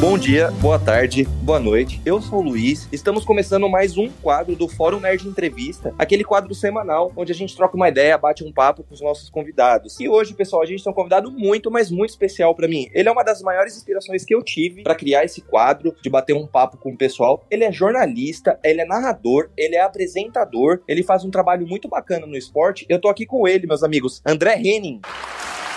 Bom dia, boa tarde, boa noite. Eu sou o Luiz. Estamos começando mais um quadro do Fórum Nerd Entrevista, aquele quadro semanal onde a gente troca uma ideia, bate um papo com os nossos convidados. E hoje, pessoal, a gente tem um convidado muito, mas muito especial para mim. Ele é uma das maiores inspirações que eu tive para criar esse quadro, de bater um papo com o pessoal. Ele é jornalista, ele é narrador, ele é apresentador, ele faz um trabalho muito bacana no esporte. Eu tô aqui com ele, meus amigos, André Henning.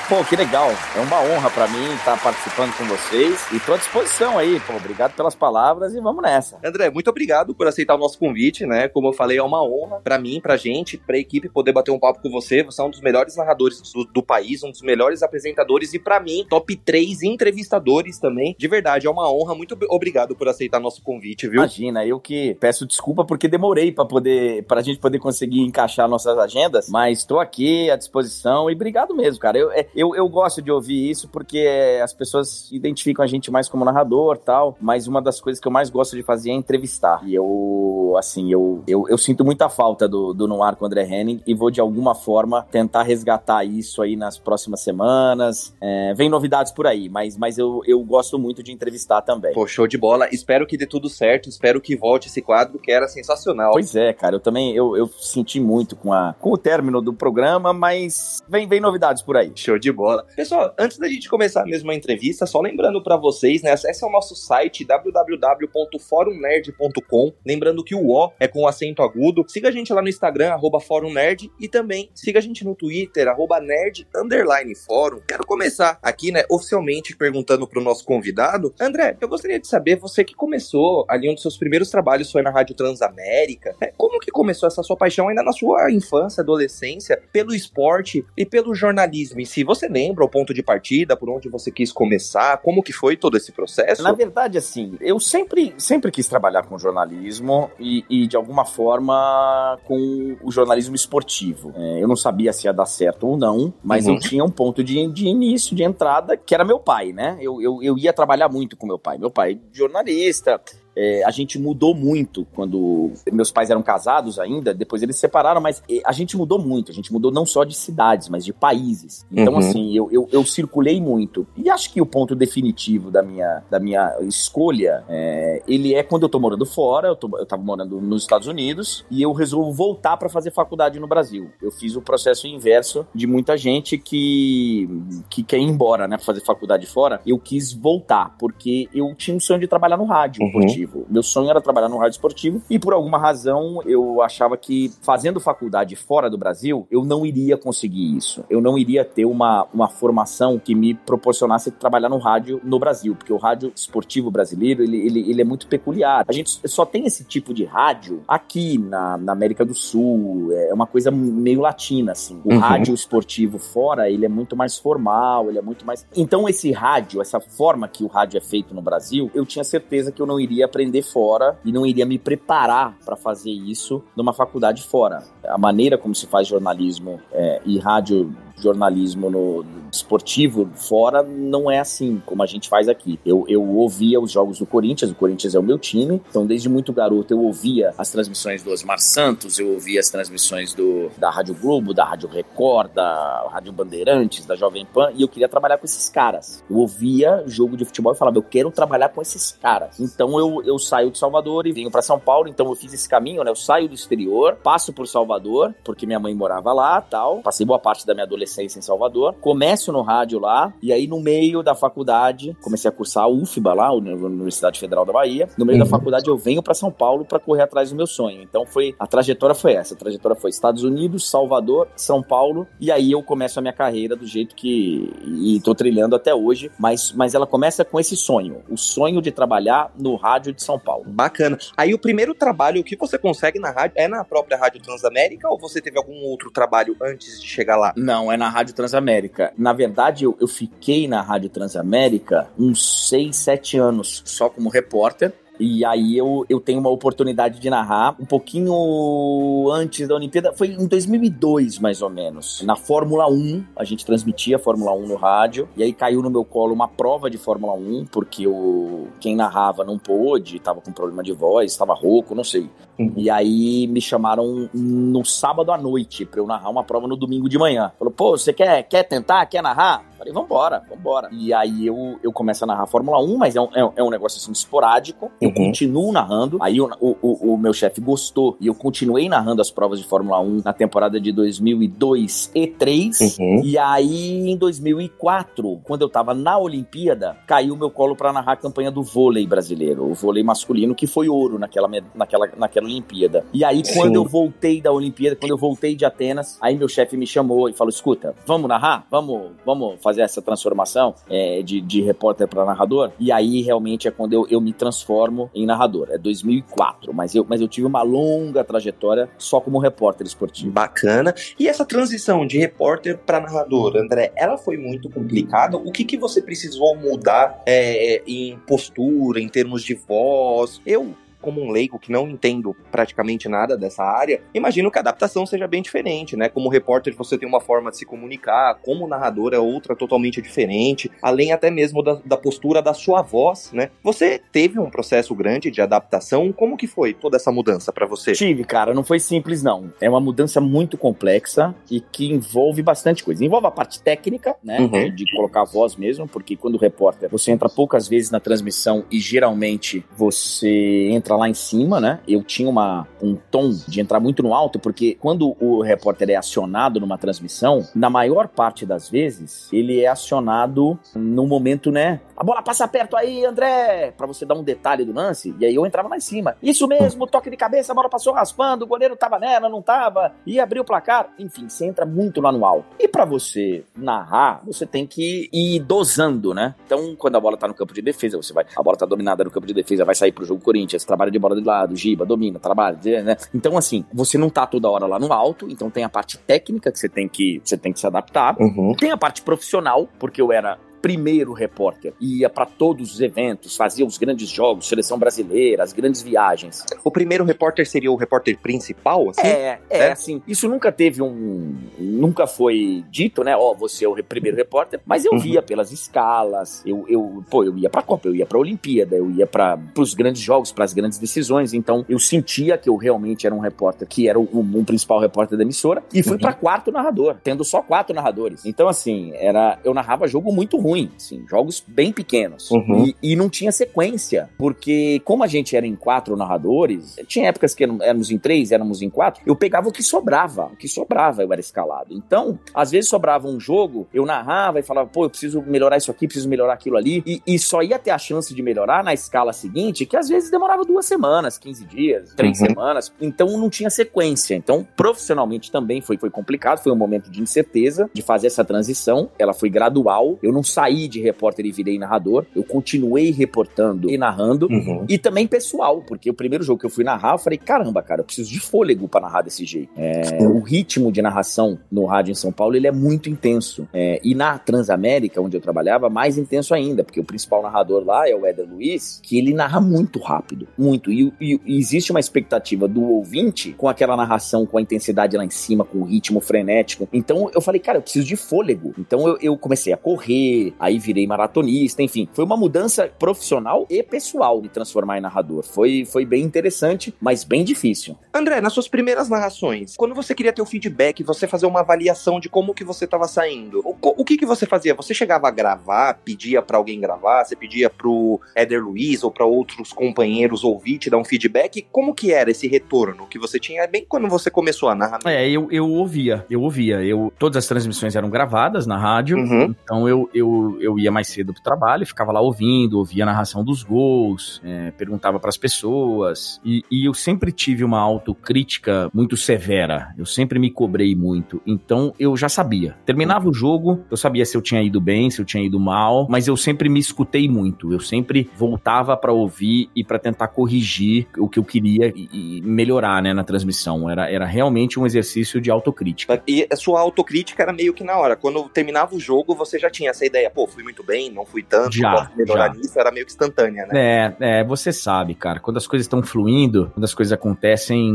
Pô, que legal. É uma honra para mim estar participando com vocês e tô à disposição aí. Pô, obrigado pelas palavras e vamos nessa. André, muito obrigado por aceitar o nosso convite, né? Como eu falei, é uma honra para mim, pra gente, pra equipe poder bater um papo com você. Você é um dos melhores narradores do, do país, um dos melhores apresentadores e para mim, top 3 entrevistadores também. De verdade, é uma honra. Muito obrigado por aceitar nosso convite, viu? Imagina, eu que peço desculpa porque demorei para poder pra gente poder conseguir encaixar nossas agendas, mas estou aqui à disposição e obrigado mesmo, cara. Eu, é, eu, eu gosto de ouvir isso porque as pessoas identificam a gente mais como narrador tal, mas uma das coisas que eu mais gosto de fazer é entrevistar. E eu, assim, eu, eu, eu sinto muita falta do, do No Ar com o André Henning e vou de alguma forma tentar resgatar isso aí nas próximas semanas. É, vem novidades por aí, mas, mas eu, eu gosto muito de entrevistar também. Pô, show de bola. Espero que dê tudo certo, espero que volte esse quadro que era sensacional. Pois é, cara, eu também eu, eu senti muito com, a, com o término do programa, mas vem, vem novidades por aí. Show de bola. Pessoal, antes da gente começar mesmo a entrevista, só lembrando para vocês, né? Esse é o nosso site www.forumnerd.com. Lembrando que o O é com acento agudo. Siga a gente lá no Instagram, arroba Fórum Nerd, e também siga a gente no Twitter, arroba Nerd Underline Fórum. Quero começar aqui, né, oficialmente perguntando pro nosso convidado. André, eu gostaria de saber, você que começou ali, um dos seus primeiros trabalhos foi na Rádio Transamérica, né? como que começou essa sua paixão ainda na sua infância, adolescência, pelo esporte e pelo jornalismo? E se você lembra o ponto de partida, por onde você quis começar, como que foi todo esse processo? Na verdade, assim, eu sempre, sempre quis trabalhar com jornalismo e, e de alguma forma com o jornalismo esportivo. É, eu não sabia se ia dar certo ou não, mas uhum. eu tinha um ponto de, de início, de entrada, que era meu pai, né? Eu, eu, eu ia trabalhar muito com meu pai. Meu pai, jornalista, é, a gente mudou muito quando meus pais eram casados ainda, depois eles se separaram, mas é, a gente mudou muito. A gente mudou não só de cidades, mas de países. Então, uhum. assim, eu, eu, eu, circulei muito. E acho que o ponto definitivo da minha, da minha escolha, é, ele é quando eu tô morando fora, eu, tô, eu tava morando nos Estados Unidos, e eu resolvo voltar para fazer faculdade no Brasil. Eu fiz o processo inverso de muita gente que, que quer ir embora, né, pra fazer faculdade fora. Eu quis voltar, porque eu tinha um sonho de trabalhar no rádio, uhum esportivo. Meu sonho era trabalhar no rádio esportivo e por alguma razão eu achava que fazendo faculdade fora do Brasil, eu não iria conseguir isso. Eu não iria ter uma, uma formação que me proporcionasse trabalhar no rádio no Brasil, porque o rádio esportivo brasileiro, ele, ele, ele é muito peculiar. A gente só tem esse tipo de rádio aqui na, na América do Sul, é uma coisa meio latina, assim. O uhum. rádio esportivo fora, ele é muito mais formal, ele é muito mais... Então esse rádio, essa forma que o rádio é feito no Brasil, eu tinha certeza que eu não iria aprender fora e não iria me preparar para fazer isso numa faculdade fora. A maneira como se faz jornalismo é, e rádio jornalismo no, esportivo fora não é assim como a gente faz aqui. Eu, eu ouvia os jogos do Corinthians, o Corinthians é o meu time, então desde muito garoto eu ouvia as transmissões do Osmar Santos, eu ouvia as transmissões do, da Rádio Globo, da Rádio Record, da Rádio Bandeirantes, da Jovem Pan, e eu queria trabalhar com esses caras. Eu ouvia jogo de futebol e falava, eu quero trabalhar com esses caras. Então eu, eu saio de Salvador e venho para São Paulo, então eu fiz esse caminho, né? Eu saio do exterior, passo por Salvador, porque minha mãe morava lá, tal. Passei boa parte da minha adolescência adolescência em Salvador. Começo no rádio lá, e aí no meio da faculdade, comecei a cursar a UFBA lá, Universidade Federal da Bahia. No meio uhum. da faculdade eu venho para São Paulo para correr atrás do meu sonho. Então foi a trajetória foi essa, a trajetória foi Estados Unidos, Salvador, São Paulo, e aí eu começo a minha carreira do jeito que e tô trilhando até hoje, mas mas ela começa com esse sonho, o sonho de trabalhar no rádio de São Paulo. Bacana. Aí o primeiro trabalho que você consegue na rádio é na própria Rádio Transamérica ou você teve algum outro trabalho antes de chegar lá? Não, é na Rádio Transamérica. Na verdade, eu, eu fiquei na Rádio Transamérica uns 6, 7 anos só como repórter. E aí eu, eu tenho uma oportunidade de narrar um pouquinho antes da Olimpíada, foi em 2002 mais ou menos. Na Fórmula 1, a gente transmitia a Fórmula 1 no rádio, e aí caiu no meu colo uma prova de Fórmula 1, porque o, quem narrava não pôde, tava com problema de voz, tava rouco, não sei. Uhum. E aí me chamaram no sábado à noite pra eu narrar uma prova no domingo de manhã. Falou, pô, você quer, quer tentar? Quer narrar? Falei, vambora, vambora. E aí eu, eu começo a narrar Fórmula 1, mas é um, é, é um negócio assim esporádico. Eu uhum. continuo narrando. Aí o, o, o meu chefe gostou e eu continuei narrando as provas de Fórmula 1 na temporada de 2002 e 3. Uhum. E aí em 2004, quando eu tava na Olimpíada, caiu meu colo para narrar a campanha do vôlei brasileiro, o vôlei masculino, que foi ouro naquela, naquela, naquela Olimpíada. E aí, quando Sim. eu voltei da Olimpíada, quando eu voltei de Atenas, aí meu chefe me chamou e falou: escuta, vamos narrar? Vamos, vamos fazer essa transformação é, de, de repórter para narrador? E aí realmente é quando eu, eu me transformo em narrador. É 2004, mas eu, mas eu tive uma longa trajetória só como repórter esportivo. Bacana. E essa transição de repórter para narrador, André, ela foi muito complicada? O que, que você precisou mudar é, em postura, em termos de voz? Eu como um leigo que não entendo praticamente nada dessa área, imagino que a adaptação seja bem diferente, né? Como repórter você tem uma forma de se comunicar, como narrador é outra totalmente diferente, além até mesmo da, da postura da sua voz, né? Você teve um processo grande de adaptação, como que foi toda essa mudança para você? Tive, cara, não foi simples não. É uma mudança muito complexa e que envolve bastante coisa. Envolve a parte técnica, né? Uhum. De, de colocar a voz mesmo, porque quando repórter você entra poucas vezes na transmissão e geralmente você entra entrar lá em cima, né? Eu tinha uma, um tom de entrar muito no alto, porque quando o repórter é acionado numa transmissão, na maior parte das vezes, ele é acionado no momento, né? A bola passa perto aí, André! para você dar um detalhe do lance. E aí eu entrava lá em cima. Isso mesmo, toque de cabeça, a bola passou raspando, o goleiro tava nela, não tava, e abriu o placar. Enfim, você entra muito lá no alto. E para você narrar, você tem que ir dosando, né? Então, quando a bola tá no campo de defesa, você vai. A bola tá dominada no campo de defesa, vai sair pro jogo Corinthians, trabalha de bola de lado, giba, domina, trabalha, né? Então, assim, você não tá toda hora lá no alto, então tem a parte técnica que você tem que, você tem que se adaptar. Uhum. Tem a parte profissional, porque eu era primeiro repórter. Ia para todos os eventos, fazia os grandes jogos, seleção brasileira, as grandes viagens. O primeiro repórter seria o repórter principal, assim? É, é, é? assim. Isso nunca teve um. Nunca foi dito, né? Ó, oh, você é o primeiro repórter, mas eu uhum. via pelas escalas, eu, eu, pô, eu ia pra Copa, eu ia pra Olimpíada, eu ia para os grandes jogos, para as grandes decisões, então eu sentia que eu realmente era um repórter, que era o um principal repórter da emissora, e fui uhum. para quarto narrador, tendo só quatro narradores. Então, assim, era eu narrava jogo muito ruim ruim, assim, jogos bem pequenos. Uhum. E, e, não tinha sequência, porque como a gente era em quatro narradores, tinha épocas que éramos em três, éramos em quatro, eu pegava o que sobrava, o que sobrava eu era escalado. Então, às vezes sobrava um jogo, eu narrava e falava, pô, eu preciso melhorar isso aqui, preciso melhorar aquilo ali, e, e só ia ter a chance de melhorar na escala seguinte, que às vezes demorava duas semanas, 15 dias, três uhum. semanas, então não tinha sequência. Então, profissionalmente também foi, foi complicado, foi um momento de incerteza de fazer essa transição, ela foi gradual, eu não sabia saí de repórter e virei narrador. Eu continuei reportando e narrando. Uhum. E também pessoal, porque o primeiro jogo que eu fui narrar, eu falei, caramba, cara, eu preciso de fôlego para narrar desse jeito. É, o ritmo de narração no rádio em São Paulo, ele é muito intenso. É, e na Transamérica, onde eu trabalhava, mais intenso ainda, porque o principal narrador lá é o Éder Luiz, que ele narra muito rápido, muito. E, e, e existe uma expectativa do ouvinte com aquela narração, com a intensidade lá em cima, com o ritmo frenético. Então eu falei, cara, eu preciso de fôlego. Então eu, eu comecei a correr, aí virei maratonista, enfim. Foi uma mudança profissional e pessoal de transformar em narrador. Foi, foi bem interessante, mas bem difícil. André, nas suas primeiras narrações, quando você queria ter o feedback, você fazer uma avaliação de como que você estava saindo, o, o, que que você fazia? Você chegava a gravar, pedia para alguém gravar, você pedia pro Éder Luiz ou para outros companheiros ouvir, te dar um feedback? Como que era esse retorno que você tinha bem quando você começou a narrar? É, eu, eu ouvia, eu ouvia. Eu, todas as transmissões eram gravadas na rádio, uhum. então eu, eu eu, ia mais cedo pro trabalho, ficava lá ouvindo, ouvia a narração dos gols, é, perguntava para as pessoas. E, e, eu sempre tive uma autocrítica muito severa. Eu sempre me cobrei muito. Então eu já sabia. Terminava o jogo, eu sabia se eu tinha ido bem, se eu tinha ido mal, mas eu sempre me escutei muito. Eu sempre voltava para ouvir e para tentar corrigir o que eu queria e, e melhorar, né, na transmissão. Era, era realmente um exercício de autocrítica. E a sua autocrítica era meio que na hora. Quando terminava o jogo, você já tinha essa ideia, pô, fui muito bem, não fui tanto, já, posso melhorar já. nisso, era meio que instantânea, né? É, é, você sabe, cara, quando as coisas estão fluindo, quando as coisas acontecem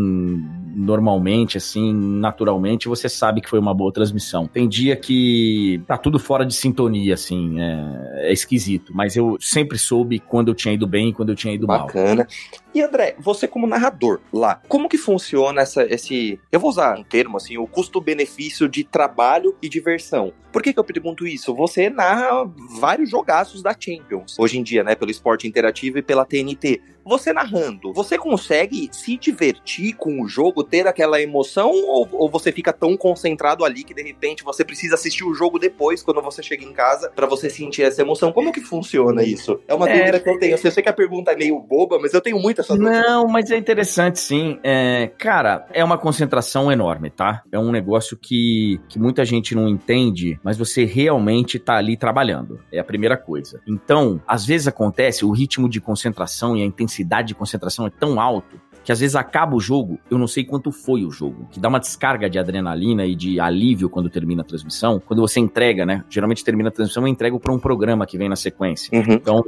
normalmente, assim, naturalmente, você sabe que foi uma boa transmissão. Tem dia que tá tudo fora de sintonia, assim, é, é esquisito. Mas eu sempre soube quando eu tinha ido bem e quando eu tinha ido Bacana. mal. Bacana. E André, você como narrador lá, como que funciona essa, esse, eu vou usar um termo assim, o custo-benefício de trabalho e diversão? Por que, que eu pergunto isso? Você narra vários jogaços da Champions, hoje em dia, né, pelo esporte interativo e pela TNT. Você narrando, você consegue se divertir com o jogo, ter aquela emoção, ou, ou você fica tão concentrado ali que de repente você precisa assistir o jogo depois, quando você chega em casa, para você sentir essa emoção? Como que funciona isso? É uma é... dúvida que eu tenho. Eu sei que a pergunta é meio boba, mas eu tenho muita essa dúvida. Não, mas é interessante sim. É, cara, é uma concentração enorme, tá? É um negócio que, que muita gente não entende, mas você realmente tá ali trabalhando. É a primeira coisa. Então, às vezes acontece, o ritmo de concentração e a intensidade intensidade de concentração é tão alto que às vezes acaba o jogo, eu não sei quanto foi o jogo, que dá uma descarga de adrenalina e de alívio quando termina a transmissão, quando você entrega, né? Geralmente termina a transmissão, eu entrego para um programa que vem na sequência. Uhum. Então,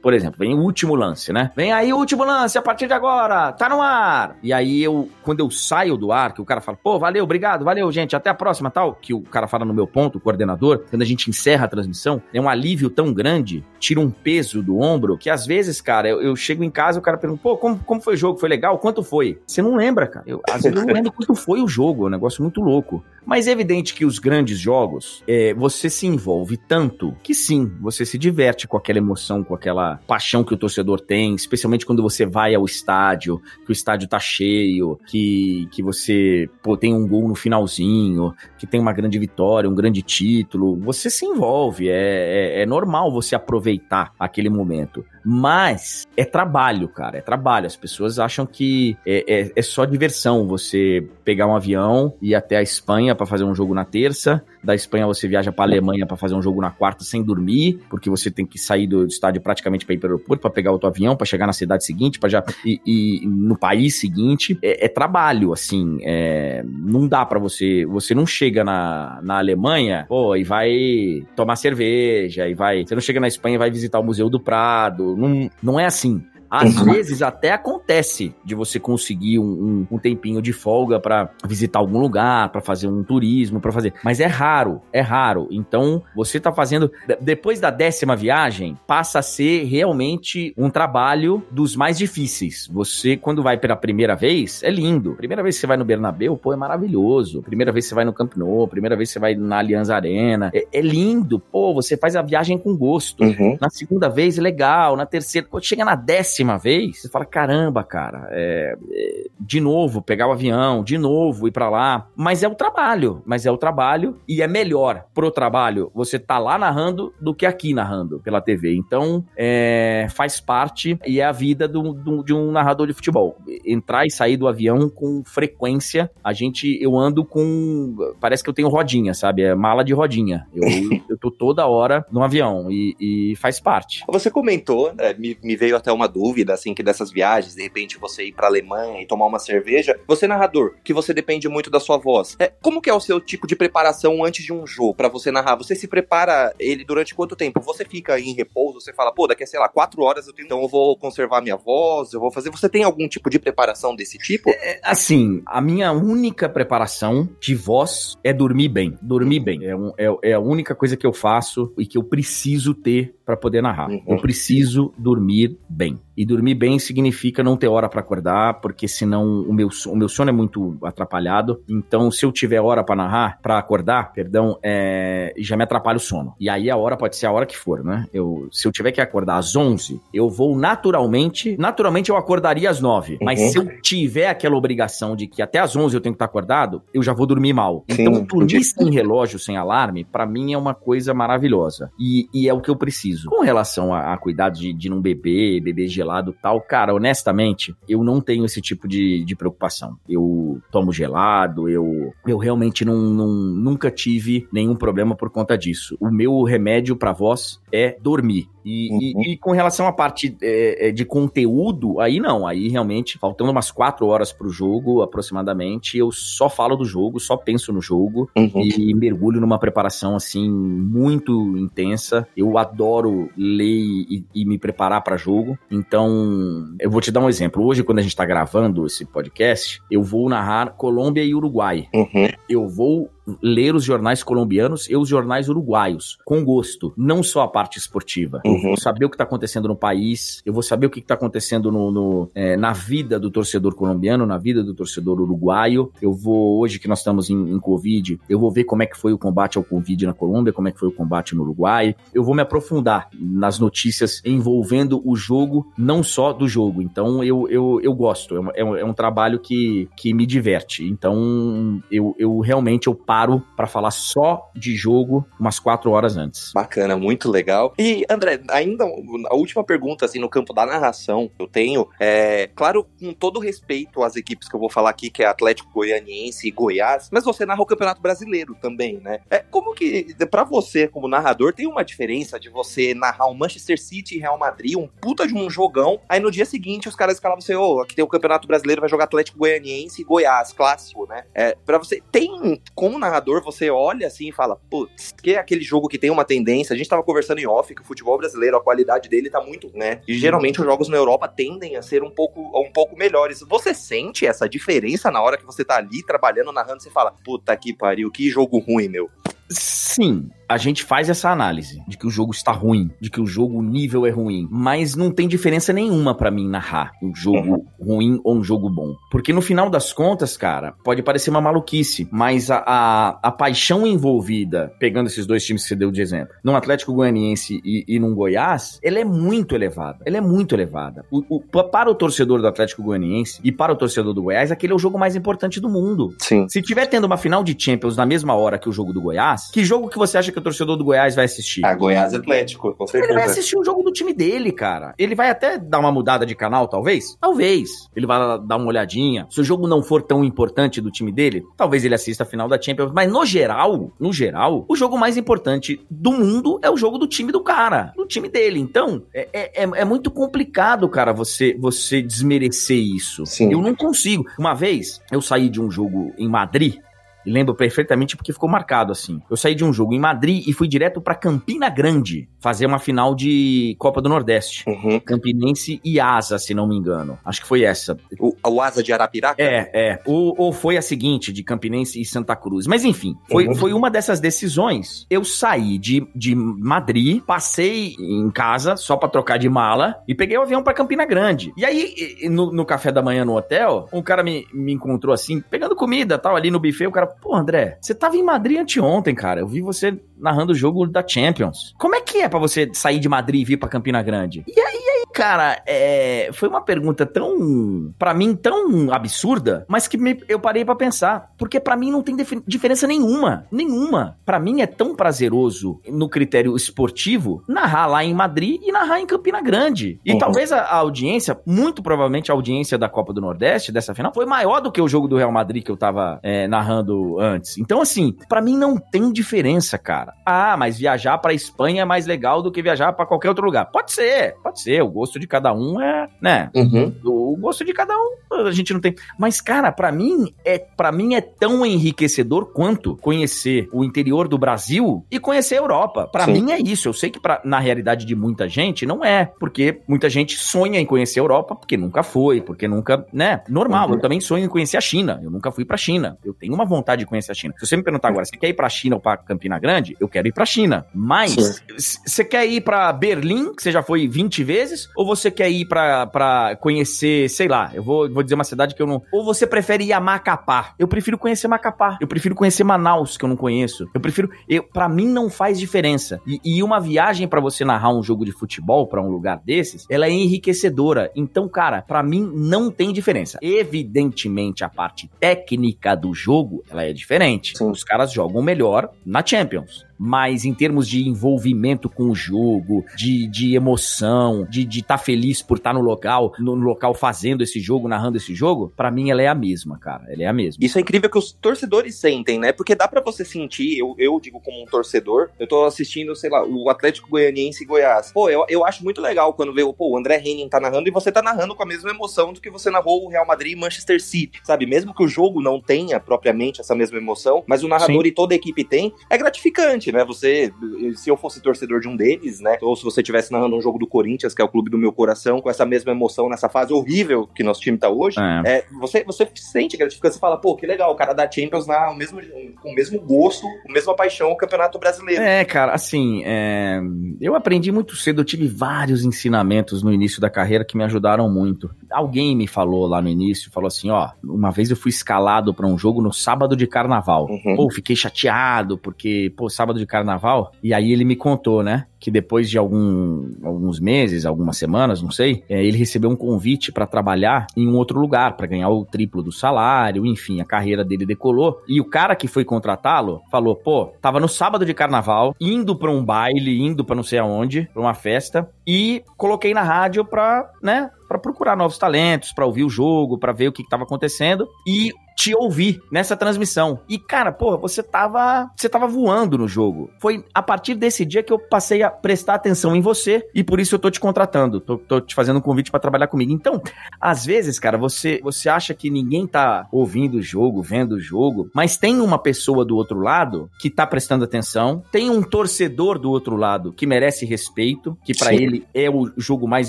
por exemplo, vem o último lance, né? Vem aí o último lance a partir de agora, tá no ar. E aí eu, quando eu saio do ar, que o cara fala, pô, valeu, obrigado, valeu, gente, até a próxima, tal, que o cara fala no meu ponto, o coordenador, quando a gente encerra a transmissão, é um alívio tão grande, tira um peso do ombro, que às vezes, cara, eu, eu chego em casa, o cara pergunta, pô, como, como foi o jogo? Foi legal? Quanto foi? Você não lembra, cara. Eu, às vezes eu não lembro quanto foi o jogo, é um negócio muito louco. Mas é evidente que os grandes jogos, é, você se envolve tanto que sim, você se diverte com aquela emoção, com aquela paixão que o torcedor tem, especialmente quando você vai ao estádio, que o estádio tá cheio, que, que você pô, tem um gol no finalzinho, que tem uma grande vitória, um grande título. Você se envolve, é, é, é normal você aproveitar aquele momento. Mas é trabalho, cara, é trabalho. As pessoas acham que é, é, é só diversão você pegar um avião e ir até a Espanha para fazer um jogo na terça, da Espanha você viaja para Alemanha para fazer um jogo na quarta sem dormir, porque você tem que sair do estádio praticamente para ir para o aeroporto, para pegar outro avião, para chegar na cidade seguinte, para já e, e, no país seguinte. É, é trabalho, assim, é, não dá para você, você não chega na, na Alemanha, pô, e vai tomar cerveja, e vai, você não chega na Espanha e vai visitar o Museu do Prado, não, não é assim. Às uhum. vezes até acontece de você conseguir um, um, um tempinho de folga para visitar algum lugar, para fazer um turismo, para fazer. Mas é raro, é raro. Então você tá fazendo. Depois da décima viagem, passa a ser realmente um trabalho dos mais difíceis. Você, quando vai pela primeira vez, é lindo. Primeira vez que você vai no Bernabéu, pô, é maravilhoso. Primeira vez que você vai no Camp Nou, primeira vez que você vai na Allianz Arena, é, é lindo. Pô, você faz a viagem com gosto. Uhum. Na segunda vez, legal. Na terceira, quando chega na décima décima vez, você fala: caramba, cara, é, é, de novo pegar o avião, de novo ir para lá. Mas é o trabalho, mas é o trabalho e é melhor pro trabalho você tá lá narrando do que aqui narrando pela TV. Então, é, faz parte e é a vida do, do, de um narrador de futebol. Entrar e sair do avião com frequência, a gente, eu ando com, parece que eu tenho rodinha, sabe? É mala de rodinha. Eu, eu tô toda hora no avião e, e faz parte. Você comentou, né, me, me veio até uma dúvida dúvida, assim, que dessas viagens, de repente você ir pra Alemanha e tomar uma cerveja, você narrador, que você depende muito da sua voz, é, como que é o seu tipo de preparação antes de um jogo para você narrar? Você se prepara ele durante quanto tempo? Você fica em repouso, você fala, pô, daqui a, sei lá, quatro horas eu tenho, então eu vou conservar minha voz, eu vou fazer. Você tem algum tipo de preparação desse tipo? É, assim, a minha única preparação de voz é dormir bem. Dormir bem. É, um, é, é a única coisa que eu faço e que eu preciso ter para poder narrar. Uhum. Eu preciso dormir bem. E dormir bem significa não ter hora para acordar, porque senão o meu, o meu sono é muito atrapalhado. Então, se eu tiver hora para narrar, para acordar, perdão, é, já me atrapalha o sono. E aí a hora pode ser a hora que for, né? Eu, se eu tiver que acordar às 11, eu vou naturalmente, naturalmente eu acordaria às 9. Uhum. Mas se eu tiver aquela obrigação de que até às 11 eu tenho que estar acordado, eu já vou dormir mal. Sim, então, dormir sem relógio, sem alarme, para mim é uma coisa maravilhosa. E, e, é o que eu preciso. Com relação a, a de, de não beber, beber gelado, gelado tal. Cara, honestamente, eu não tenho esse tipo de, de preocupação. Eu tomo gelado, eu, eu realmente não, não, nunca tive nenhum problema por conta disso. O meu remédio para voz é dormir. E, uhum. e, e, com relação à parte é, é, de conteúdo, aí não. Aí realmente, faltando umas quatro horas pro jogo, aproximadamente, eu só falo do jogo, só penso no jogo uhum. e mergulho numa preparação assim muito intensa. Eu adoro ler e, e me preparar para jogo. Então, eu vou te dar um exemplo. Hoje, quando a gente tá gravando esse podcast, eu vou narrar Colômbia e Uruguai. Uhum. Eu vou ler os jornais colombianos e os jornais uruguaios, com gosto. Não só a parte esportiva. Uhum. Eu vou saber o que está acontecendo no país, eu vou saber o que está acontecendo no, no é, na vida do torcedor colombiano, na vida do torcedor uruguaio. Eu vou, hoje que nós estamos em, em Covid, eu vou ver como é que foi o combate ao Covid na Colômbia, como é que foi o combate no Uruguai. Eu vou me aprofundar nas notícias envolvendo o jogo, não só do jogo. Então eu, eu, eu gosto, é um, é um trabalho que, que me diverte. Então eu, eu realmente eu paro para falar só de jogo umas quatro horas antes. Bacana, muito legal. E, André, ainda a última pergunta, assim, no campo da narração, eu tenho, é, claro, com todo respeito às equipes que eu vou falar aqui, que é Atlético Goianiense e Goiás, mas você narra o Campeonato Brasileiro também, né? É, como que, para você, como narrador, tem uma diferença de você narrar um Manchester City e Real Madrid, um puta de um jogão, aí no dia seguinte os caras escalavam você, ô, oh, aqui tem o Campeonato Brasileiro, vai jogar Atlético Goianiense e Goiás, clássico, né? É, pra você, tem como narrar narrador, você olha assim e fala, putz, que é aquele jogo que tem uma tendência. A gente tava conversando em off que o futebol brasileiro, a qualidade dele tá muito, né? E geralmente os jogos na Europa tendem a ser um pouco, um pouco melhores. Você sente essa diferença na hora que você tá ali trabalhando, narrando, você fala, puta que pariu, que jogo ruim, meu. Sim, a gente faz essa análise de que o jogo está ruim, de que o jogo o nível é ruim, mas não tem diferença nenhuma para mim narrar um jogo uhum. ruim ou um jogo bom. Porque no final das contas, cara, pode parecer uma maluquice, mas a, a, a paixão envolvida, pegando esses dois times que você deu de exemplo, num Atlético Goianiense e, e num Goiás, ela é muito elevada. Ela é muito elevada. O, o, para o torcedor do Atlético Goianiense e para o torcedor do Goiás, aquele é o jogo mais importante do mundo. Sim. Se tiver tendo uma final de Champions na mesma hora que o jogo do Goiás, que jogo que você acha que o torcedor do Goiás vai assistir? Ah, Goiás Atlético, com certeza. Ele vai assistir o jogo do time dele, cara. Ele vai até dar uma mudada de canal, talvez? Talvez. Ele vai dar uma olhadinha. Se o jogo não for tão importante do time dele, talvez ele assista a final da Champions. Mas no geral, no geral, o jogo mais importante do mundo é o jogo do time do cara, do time dele. Então, é, é, é, é muito complicado, cara, você, você desmerecer isso. Sim. Eu não consigo. Uma vez, eu saí de um jogo em Madrid, e lembro perfeitamente porque ficou marcado assim. Eu saí de um jogo em Madrid e fui direto para Campina Grande fazer uma final de Copa do Nordeste. Uhum. Campinense e Asa, se não me engano. Acho que foi essa. O, o Asa de Arapiraca? É, é. Ou, ou foi a seguinte, de Campinense e Santa Cruz. Mas enfim, foi, uhum. foi uma dessas decisões. Eu saí de, de Madrid, passei em casa só para trocar de mala e peguei o avião para Campina Grande. E aí, no, no, café da manhã no hotel, um cara me, me encontrou assim, pegando comida tal, ali no buffet. O cara, Pô, André, você tava em Madrid anteontem, cara. Eu vi você narrando o jogo da Champions. Como é que é para você sair de Madrid e vir pra Campina Grande? E aí cara, é... foi uma pergunta tão, para mim, tão absurda, mas que me... eu parei para pensar. Porque para mim não tem dif... diferença nenhuma. Nenhuma. Para mim é tão prazeroso, no critério esportivo, narrar lá em Madrid e narrar em Campina Grande. E uhum. talvez a, a audiência, muito provavelmente a audiência da Copa do Nordeste, dessa final, foi maior do que o jogo do Real Madrid que eu tava é, narrando antes. Então, assim, para mim não tem diferença, cara. Ah, mas viajar pra Espanha é mais legal do que viajar para qualquer outro lugar. Pode ser, pode ser. O gosto de cada um é, né? Uhum. O gosto de cada um a gente não tem. Mas, cara, para mim é para mim é tão enriquecedor quanto conhecer o interior do Brasil e conhecer a Europa. Para mim é isso. Eu sei que pra, na realidade de muita gente não é, porque muita gente sonha em conhecer a Europa porque nunca foi, porque nunca, né? Normal. Uhum. Eu também sonho em conhecer a China. Eu nunca fui para China. Eu tenho uma vontade vontade de conhecer a China. Se você me perguntar agora, você quer ir pra China ou pra Campina Grande? Eu quero ir pra China. Mas, você quer ir pra Berlim, que você já foi 20 vezes? Ou você quer ir pra, pra conhecer, sei lá, eu vou, vou dizer uma cidade que eu não. Ou você prefere ir a Macapá? Eu prefiro conhecer Macapá. Eu prefiro conhecer Manaus, que eu não conheço. Eu prefiro. Eu, pra mim não faz diferença. E, e uma viagem para você narrar um jogo de futebol para um lugar desses, ela é enriquecedora. Então, cara, para mim não tem diferença. Evidentemente, a parte técnica do jogo, ela é é diferente. Sim. Os caras jogam melhor na Champions. Mas em termos de envolvimento com o jogo, de, de emoção, de estar tá feliz por estar tá no local, no, no, local fazendo esse jogo, narrando esse jogo, para mim ela é a mesma, cara. Ela é a mesma. Isso é incrível que os torcedores sentem, né? Porque dá para você sentir, eu, eu digo como um torcedor, eu tô assistindo, sei lá, o Atlético Goianiense e Goiás. Pô, eu, eu acho muito legal quando vê pô, o André Henning tá narrando e você tá narrando com a mesma emoção do que você narrou o Real Madrid e Manchester City, sabe? Mesmo que o jogo não tenha propriamente essa mesma emoção, mas o narrador Sim. e toda a equipe tem, é gratificante, né? Você, se eu fosse torcedor de um deles, né? Ou se você estivesse narrando um jogo do Corinthians, que é o clube do meu coração, com essa mesma emoção nessa fase horrível que nosso time tá hoje, é. É, você, você sente gratificante, você fala, pô, que legal, o cara da Champions na, o mesmo, com o mesmo gosto, com a mesma paixão o Campeonato Brasileiro. É, cara, assim, é... eu aprendi muito cedo, eu tive vários ensinamentos no início da carreira que me ajudaram muito. Alguém me falou lá no início, falou assim, ó, uma vez eu fui escalado para um jogo no sábado de carnaval. Uhum. Pô, fiquei chateado porque, pô, sábado de carnaval. E aí ele me contou, né? que depois de algum, alguns meses, algumas semanas, não sei, é, ele recebeu um convite para trabalhar em um outro lugar, para ganhar o triplo do salário, enfim, a carreira dele decolou. E o cara que foi contratá-lo falou: pô, tava no sábado de carnaval, indo pra um baile, indo pra não sei aonde, pra uma festa, e coloquei na rádio pra, né, para procurar novos talentos, para ouvir o jogo, para ver o que estava acontecendo. E te ouvir nessa transmissão. E, cara, porra, você tava. Você tava voando no jogo. Foi a partir desse dia que eu passei a prestar atenção em você e por isso eu tô te contratando. Tô, tô te fazendo um convite para trabalhar comigo. Então, às vezes, cara, você, você acha que ninguém tá ouvindo o jogo, vendo o jogo, mas tem uma pessoa do outro lado que tá prestando atenção, tem um torcedor do outro lado que merece respeito, que para ele é o jogo mais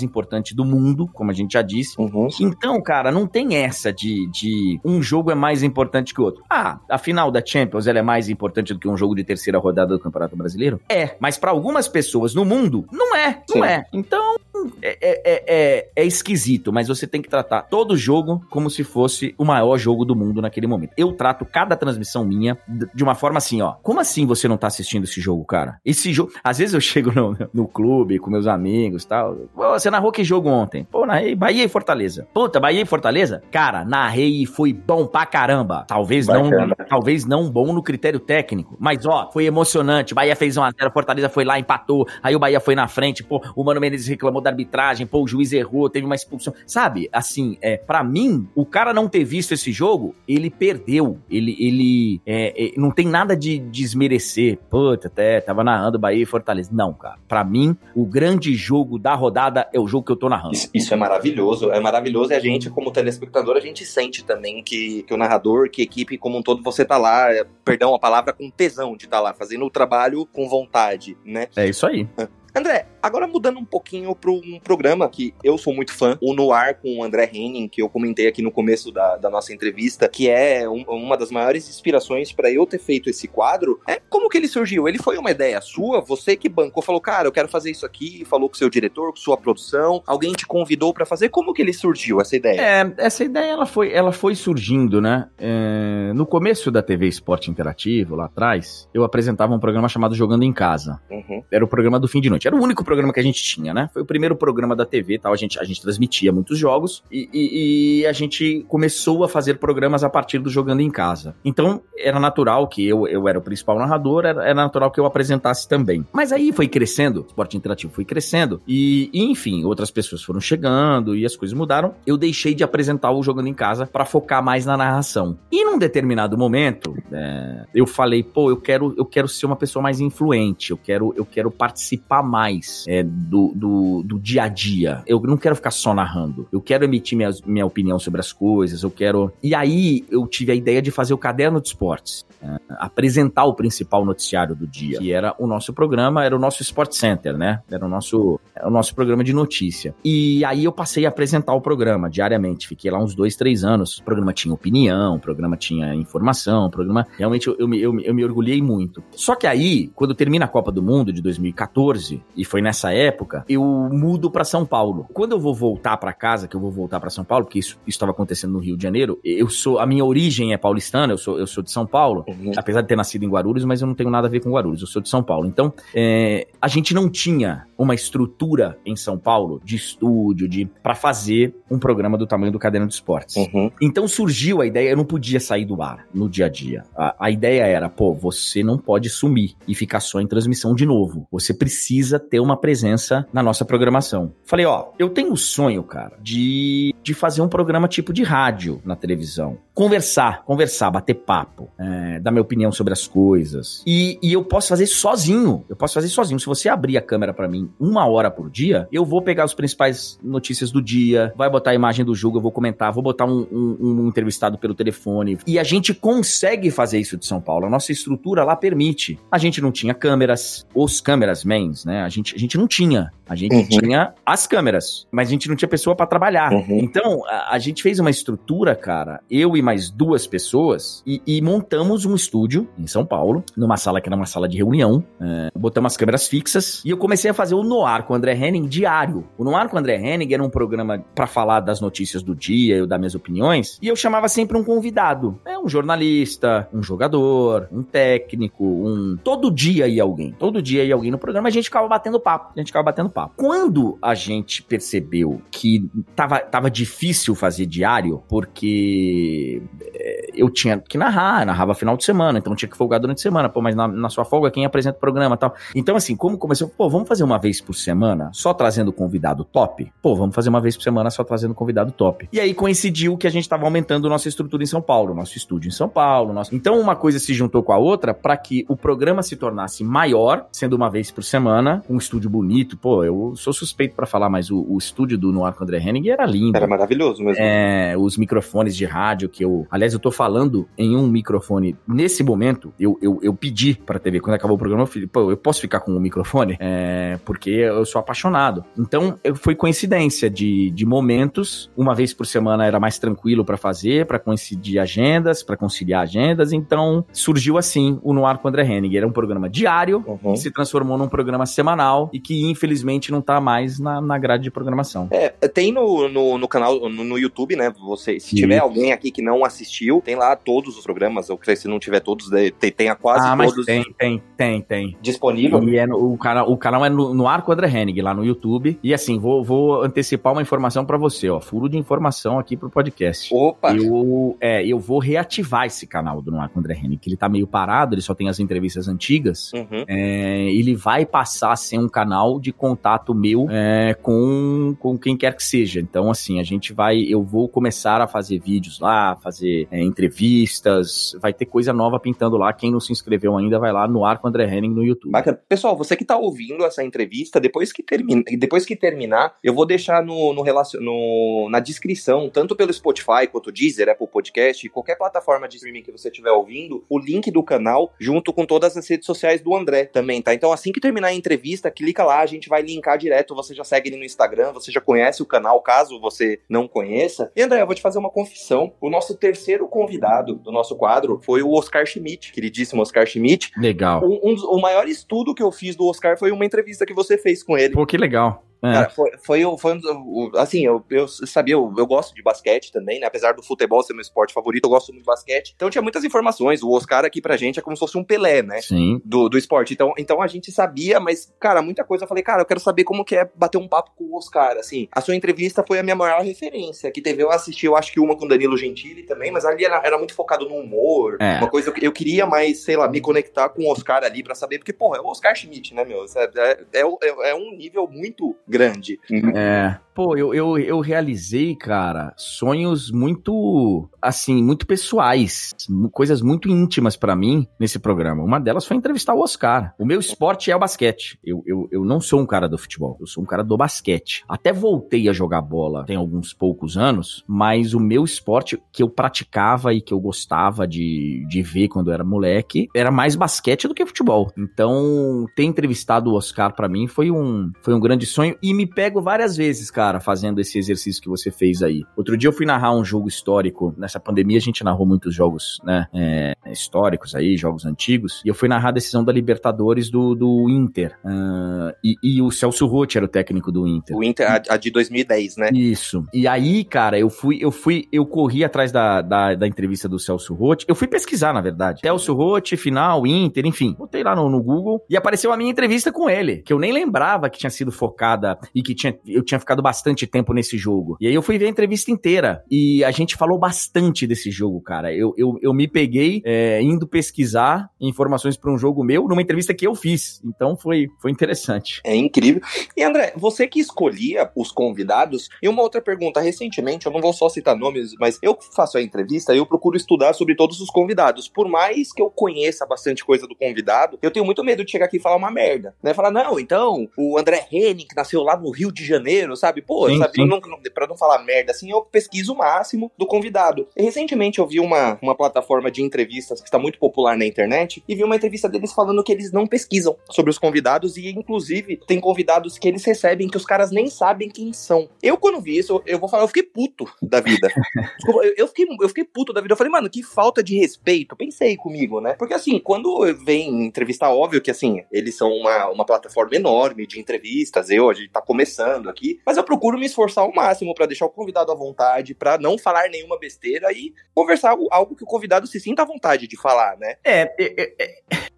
importante do mundo, como a gente já disse. Uhum. Então, cara, não tem essa de, de um jogo é mais importante que o outro. Ah, a final da Champions ela é mais importante do que um jogo de terceira rodada do Campeonato Brasileiro? É, mas para algumas pessoas no mundo, não é, não Sim. é. Então, é, é, é, é, esquisito, mas você tem que tratar todo jogo como se fosse o maior jogo do mundo naquele momento. Eu trato cada transmissão minha de uma forma assim, ó. Como assim você não tá assistindo esse jogo, cara? Esse jogo. Às vezes eu chego no, no clube com meus amigos e tal. Você narrou que jogo ontem? Pô, narrei Bahia e Fortaleza. Puta, Bahia e Fortaleza? Cara, narrei e foi bom pra caramba. Talvez não, talvez não bom no critério técnico, mas ó, foi emocionante. Bahia fez 1 a 0, Fortaleza foi lá, empatou. Aí o Bahia foi na frente, pô, o Mano Menezes reclamou da arbitragem, pô, o juiz errou, teve uma expulsão. Sabe? Assim, é, para mim, o cara não ter visto esse jogo, ele perdeu. Ele, ele é, é, não tem nada de desmerecer. Puta, até tava narrando Bahia e Fortaleza. Não, cara. Para mim, o grande jogo da rodada é o jogo que eu tô narrando. Isso, isso é maravilhoso. É maravilhoso e a gente, como telespectador, a gente sente também que, que o narrador, que equipe como um todo, você tá lá, é, perdão a palavra, com tesão de estar tá lá, fazendo o trabalho com vontade, né? É isso aí. André, agora mudando um pouquinho para um programa que eu sou muito fã, o Noir com o André Henning, que eu comentei aqui no começo da, da nossa entrevista, que é um, uma das maiores inspirações para eu ter feito esse quadro. É como que ele surgiu? Ele foi uma ideia sua? Você que bancou, falou, cara, eu quero fazer isso aqui, falou com seu diretor, com sua produção, alguém te convidou para fazer? Como que ele surgiu essa ideia? É, essa ideia ela foi, ela foi surgindo, né? É, no começo da TV Esporte Interativo, lá atrás, eu apresentava um programa chamado Jogando em Casa. Uhum. Era o programa do fim de noite. Era o único programa que a gente tinha, né? Foi o primeiro programa da TV tal. A gente, a gente transmitia muitos jogos e, e, e a gente começou a fazer programas a partir do Jogando em Casa. Então, era natural que eu, eu era o principal narrador, era, era natural que eu apresentasse também. Mas aí foi crescendo, o esporte interativo foi crescendo e, e, enfim, outras pessoas foram chegando e as coisas mudaram. Eu deixei de apresentar o Jogando em Casa para focar mais na narração. E num determinado momento, é, eu falei, pô, eu quero, eu quero ser uma pessoa mais influente, eu quero, eu quero participar mais é, do, do, do, dia a dia. Eu não quero ficar só narrando. Eu quero emitir minha, minha opinião sobre as coisas, eu quero. E aí eu tive a ideia de fazer o caderno de esportes. É, apresentar o principal noticiário do dia, que era o nosso programa, era o nosso Sport Center, né? Era o nosso, era o nosso programa de notícia. E aí eu passei a apresentar o programa diariamente. Fiquei lá uns dois, três anos. O programa tinha opinião, o programa tinha informação, o programa. Realmente eu, eu, eu, eu me orgulhei muito. Só que aí, quando termina a Copa do Mundo de 2014, e foi nessa época, eu mudo para São Paulo. Quando eu vou voltar para casa, que eu vou voltar para São Paulo, porque isso estava acontecendo no Rio de Janeiro, eu sou a minha origem é paulistana, eu sou eu sou de São Paulo, uhum. apesar de ter nascido em Guarulhos, mas eu não tenho nada a ver com Guarulhos, eu sou de São Paulo. Então, é, a gente não tinha uma estrutura em São Paulo de estúdio, de para fazer um programa do tamanho do Caderno de Esportes. Uhum. Então surgiu a ideia, eu não podia sair do ar no dia a dia. A, a ideia era, pô, você não pode sumir e ficar só em transmissão de novo. Você precisa ter uma presença na nossa programação. Falei, ó, eu tenho um sonho, cara, de, de fazer um programa tipo de rádio na televisão. Conversar, conversar, bater papo, é, dar minha opinião sobre as coisas. E, e eu posso fazer sozinho. Eu posso fazer sozinho. Se você abrir a câmera para mim uma hora por dia, eu vou pegar as principais notícias do dia, vai botar a imagem do jogo, eu vou comentar, vou botar um, um, um entrevistado pelo telefone. E a gente consegue fazer isso de São Paulo. A nossa estrutura lá permite. A gente não tinha câmeras, os câmeras mens, né? A gente, a gente não tinha. A gente uhum. tinha as câmeras, mas a gente não tinha pessoa para trabalhar. Uhum. Então, a, a, gente fez uma estrutura, cara, eu e mais duas pessoas, e, e, montamos um estúdio em São Paulo, numa sala que era uma sala de reunião. É, botamos as câmeras fixas e eu comecei a fazer o Noir com o André Henning diário. O Noir com o André Henning era um programa para falar das notícias do dia, eu dar minhas opiniões, e eu chamava sempre um convidado. É um jornalista, um jogador, um técnico, um. Todo dia ia alguém. Todo dia ia alguém no programa, a gente ficava batendo papo. A gente ficava batendo papo. Quando a gente percebeu que tava, tava difícil fazer diário, porque eh, eu tinha que narrar, narrava final de semana, então tinha que folgar durante a semana, pô, mas na, na sua folga quem apresenta o programa e tal. Então, assim, como começou, pô, vamos fazer uma vez por semana, só trazendo convidado top? Pô, vamos fazer uma vez por semana só trazendo convidado top. E aí coincidiu que a gente tava aumentando nossa estrutura em São Paulo, nosso estúdio em São Paulo. Nosso... Então, uma coisa se juntou com a outra para que o programa se tornasse maior, sendo uma vez por semana, um estúdio bonito. Pô, eu sou suspeito para falar, mas o, o, estúdio do Noir com André Henning era lindo. Era maravilhoso mesmo. É, os microfones de rádio que eu. Aliás, eu tô falando em um microfone. Nesse momento, eu, eu, eu pedi pra TV, quando acabou o programa, eu falei, pô, eu posso ficar com o microfone? É, porque eu sou apaixonado. Então, foi coincidência de, de momentos. Uma vez por semana era mais tranquilo para fazer, para coincidir agendas, para conciliar agendas. Então, surgiu assim o Noir com André Henning. Era um programa diário uhum. que se transformou num programa semanal e que, infelizmente, não tá mais na, na grade de programação. É, tem no, no, no canal, no, no, YouTube, né? Você, se tiver alguém aqui que não assistiu, tem lá todos os programas. Ou se não tiver todos, tem, tem a quase ah, todos. tem, tem, tem, tem. Disponível. E é no, o, canal, o canal é no, no Arco André Henning, lá no YouTube. E assim, vou, vou antecipar uma informação para você, ó. Furo de informação aqui pro podcast. Opa! Eu, é, eu vou reativar esse canal do No Arco André Henning, que ele tá meio parado, ele só tem as entrevistas antigas. Uhum. É, ele vai passar a ser um canal de contato meu é, com, com quem quer que seja. Então, assim, a gente vai, eu vou começar a fazer vídeos lá, fazer é, entrevistas, vai ter coisa nova pintando lá. Quem não se inscreveu ainda, vai lá no Arco André Henning no YouTube. Bacana. Pessoal, você que tá ouvindo essa entrevista, depois que, termina, depois que terminar, eu vou deixar no, no, no, na descrição, tanto pelo Spotify quanto Deezer, Apple Podcast, qualquer plataforma de streaming que você estiver ouvindo, o link do canal junto com todas as redes sociais do André também, tá? Então, assim que terminar a entrevista, clica lá, a gente vai linkar direto, você já segue ele no Instagram, você já conhece o canal, caso você não conheça. E André, eu vou te fazer uma confissão. O nosso terceiro convidado do nosso quadro foi o Oscar Schmidt, queridíssimo Oscar Schmidt. Legal. Um, um, o maior estudo que eu fiz do Oscar foi uma entrevista que você fez com ele. Pô, que legal. É. Cara, foi, foi, foi um, assim, eu, eu sabia, eu, eu, gosto de basquete também, né? Apesar do futebol ser meu esporte favorito, eu gosto muito de basquete. Então tinha muitas informações. O Oscar aqui pra gente é como se fosse um Pelé, né? Sim. Do, do esporte. Então, então a gente sabia, mas, cara, muita coisa eu falei, cara, eu quero saber como que é bater um papo com o Oscar, assim. A sua entrevista foi a minha maior referência. Que teve, eu assisti, eu acho que uma com Danilo Gentili também, mas ali era, era muito focado no humor. É. Uma coisa, eu, eu queria mais, sei lá, me conectar com o Oscar ali pra saber, porque, porra, é o Oscar Schmidt, né, meu? É, é, é, é um nível muito grande. Uhum. É. Pô, eu, eu, eu realizei, cara, sonhos muito, assim, muito pessoais, coisas muito íntimas para mim nesse programa. Uma delas foi entrevistar o Oscar. O meu esporte é o basquete. Eu, eu, eu não sou um cara do futebol, eu sou um cara do basquete. Até voltei a jogar bola tem alguns poucos anos, mas o meu esporte que eu praticava e que eu gostava de, de ver quando era moleque era mais basquete do que futebol. Então, ter entrevistado o Oscar para mim foi um, foi um grande sonho e me pego várias vezes, cara, fazendo esse exercício que você fez aí. Outro dia eu fui narrar um jogo histórico. Nessa pandemia a gente narrou muitos jogos, né? É, históricos aí, jogos antigos. E eu fui narrar a decisão da Libertadores do, do Inter. Uh, e, e, o Celso Rotti era o técnico do Inter. O Inter, a, a, de 2010, né? Isso. E aí, cara, eu fui, eu fui, eu corri atrás da, da, da entrevista do Celso Rotti. Eu fui pesquisar, na verdade. Celso Rotti, final, Inter, enfim. Botei lá no, no Google e apareceu a minha entrevista com ele, que eu nem lembrava que tinha sido focada e que tinha, eu tinha ficado bastante tempo nesse jogo. E aí eu fui ver a entrevista inteira e a gente falou bastante desse jogo, cara. Eu, eu, eu me peguei é, indo pesquisar informações para um jogo meu numa entrevista que eu fiz. Então foi, foi interessante. É incrível. E André, você que escolhia os convidados, e uma outra pergunta, recentemente, eu não vou só citar nomes, mas eu faço a entrevista, eu procuro estudar sobre todos os convidados. Por mais que eu conheça bastante coisa do convidado, eu tenho muito medo de chegar aqui e falar uma merda, né? Falar, não, então, o André Henning, que lá no Rio de Janeiro, sabe? Pô, sim, sabe? Sim. Não, pra não falar merda assim, eu pesquiso o máximo do convidado. E recentemente eu vi uma, uma plataforma de entrevistas que está muito popular na internet e vi uma entrevista deles falando que eles não pesquisam sobre os convidados e, inclusive, tem convidados que eles recebem que os caras nem sabem quem são. Eu, quando vi isso, eu vou falar, eu fiquei puto da vida. Desculpa, eu, eu, fiquei, eu fiquei puto da vida. Eu falei, mano, que falta de respeito. Pensei comigo, né? Porque, assim, quando vem entrevistar, óbvio que, assim, eles são uma, uma plataforma enorme de entrevistas. Eu, a gente tá começando aqui. Mas eu procuro me esforçar ao máximo para deixar o convidado à vontade, para não falar nenhuma besteira e conversar algo que o convidado se sinta à vontade de falar, né? É, é, é, é.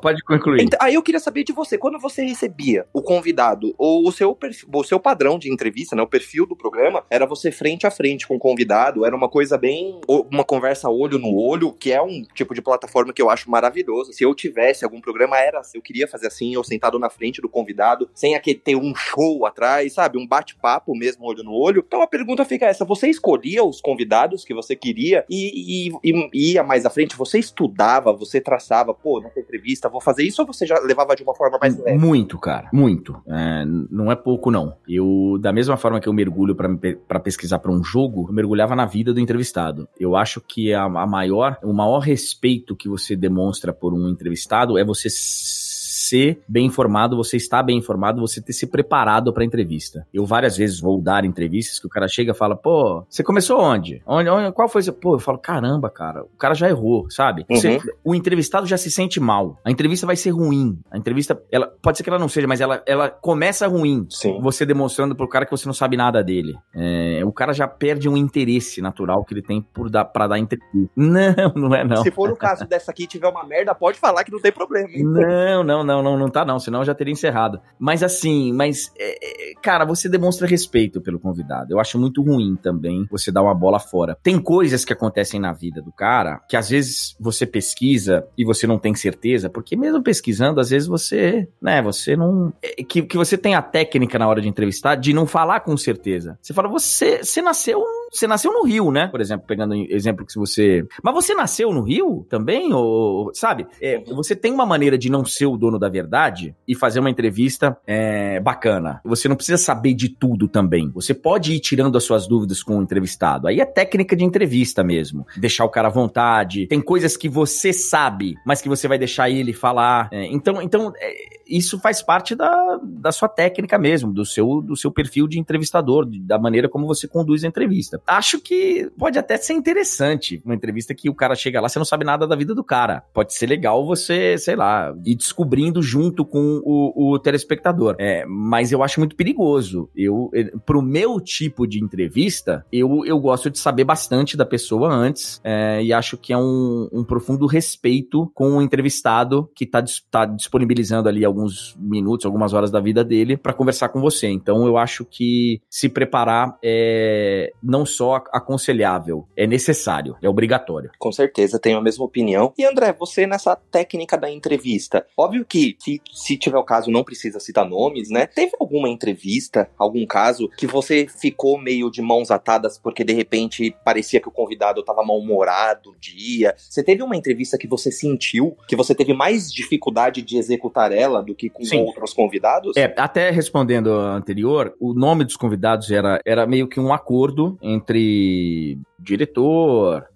Pode concluir. Então, aí eu queria saber de você, quando você recebia o convidado, ou o seu, perfil, o seu padrão de entrevista, né, o perfil do programa, era você frente a frente com o convidado, era uma coisa bem, uma conversa olho no olho, que é um tipo de plataforma que eu acho maravilhoso. Se eu tivesse algum programa, era, eu queria fazer assim, eu sentado na frente do convidado, sem aquele ter um show atrás, sabe, um bate-papo mesmo olho no olho. Então a pergunta fica essa, você escolhia os convidados que você queria e, e, e ia mais à frente, você estudava, você traçava, pô, não tem entrevista, vou fazer isso, ou você já levava de uma forma mais leve? Muito, cara, muito. É, não é pouco, não. Eu, da mesma forma que eu mergulho para pesquisar para um jogo, eu mergulhava na vida do entrevistado. Eu acho que a, a maior, o maior respeito que você demonstra por um entrevistado é você ser bem informado, você estar bem informado, você ter se preparado para entrevista. Eu várias vezes vou dar entrevistas que o cara chega e fala, pô, você começou onde? onde, onde qual foi? Pô, eu falo, caramba, cara, o cara já errou, sabe? Uhum. Você, o entrevistado já se sente mal. A entrevista vai ser ruim. A entrevista, ela pode ser que ela não seja, mas ela, ela começa ruim. Sim. Você demonstrando pro cara que você não sabe nada dele. É, o cara já perde um interesse natural que ele tem por dar, pra dar entrevista. Não, não é não. Se for o caso dessa aqui tiver uma merda, pode falar que não tem problema. Hein? Não, não, não, não, não tá não, senão eu já teria encerrado. Mas assim, mas, é, é, cara, você demonstra respeito pelo convidado. Eu acho muito ruim também você dar uma bola fora. Tem coisas que acontecem na vida do cara que às vezes você pesquisa e você não tem certeza, porque mesmo pesquisando, às vezes você, né, você não. É, que, que você tem a técnica na hora de entrevistar de não falar com certeza. Você fala, você, você nasceu você nasceu no Rio, né? Por exemplo, pegando exemplo que você. Mas você nasceu no Rio também? Ou, sabe? É, você tem uma maneira de não ser o dono da verdade e fazer uma entrevista é, bacana. Você não precisa saber de tudo também. Você pode ir tirando as suas dúvidas com o entrevistado. Aí é técnica de entrevista mesmo. Deixar o cara à vontade. Tem coisas que você sabe, mas que você vai deixar ele falar. É, então, então é, isso faz parte da, da sua técnica mesmo, do seu, do seu perfil de entrevistador, da maneira como você conduz a entrevista acho que pode até ser interessante uma entrevista que o cara chega lá, você não sabe nada da vida do cara. Pode ser legal você, sei lá, ir descobrindo junto com o, o telespectador. É, mas eu acho muito perigoso. Eu, pro meu tipo de entrevista, eu, eu gosto de saber bastante da pessoa antes é, e acho que é um, um profundo respeito com o entrevistado que tá, tá disponibilizando ali alguns minutos, algumas horas da vida dele para conversar com você. Então eu acho que se preparar é não só aconselhável, é necessário, é obrigatório. Com certeza, tenho a mesma opinião. E André, você nessa técnica da entrevista, óbvio que se, se tiver o caso, não precisa citar nomes, né? Teve alguma entrevista, algum caso, que você ficou meio de mãos atadas porque de repente parecia que o convidado estava mal-humorado no dia? Você teve uma entrevista que você sentiu que você teve mais dificuldade de executar ela do que com Sim. outros convidados? É, até respondendo a anterior, o nome dos convidados era, era meio que um acordo entre diretor,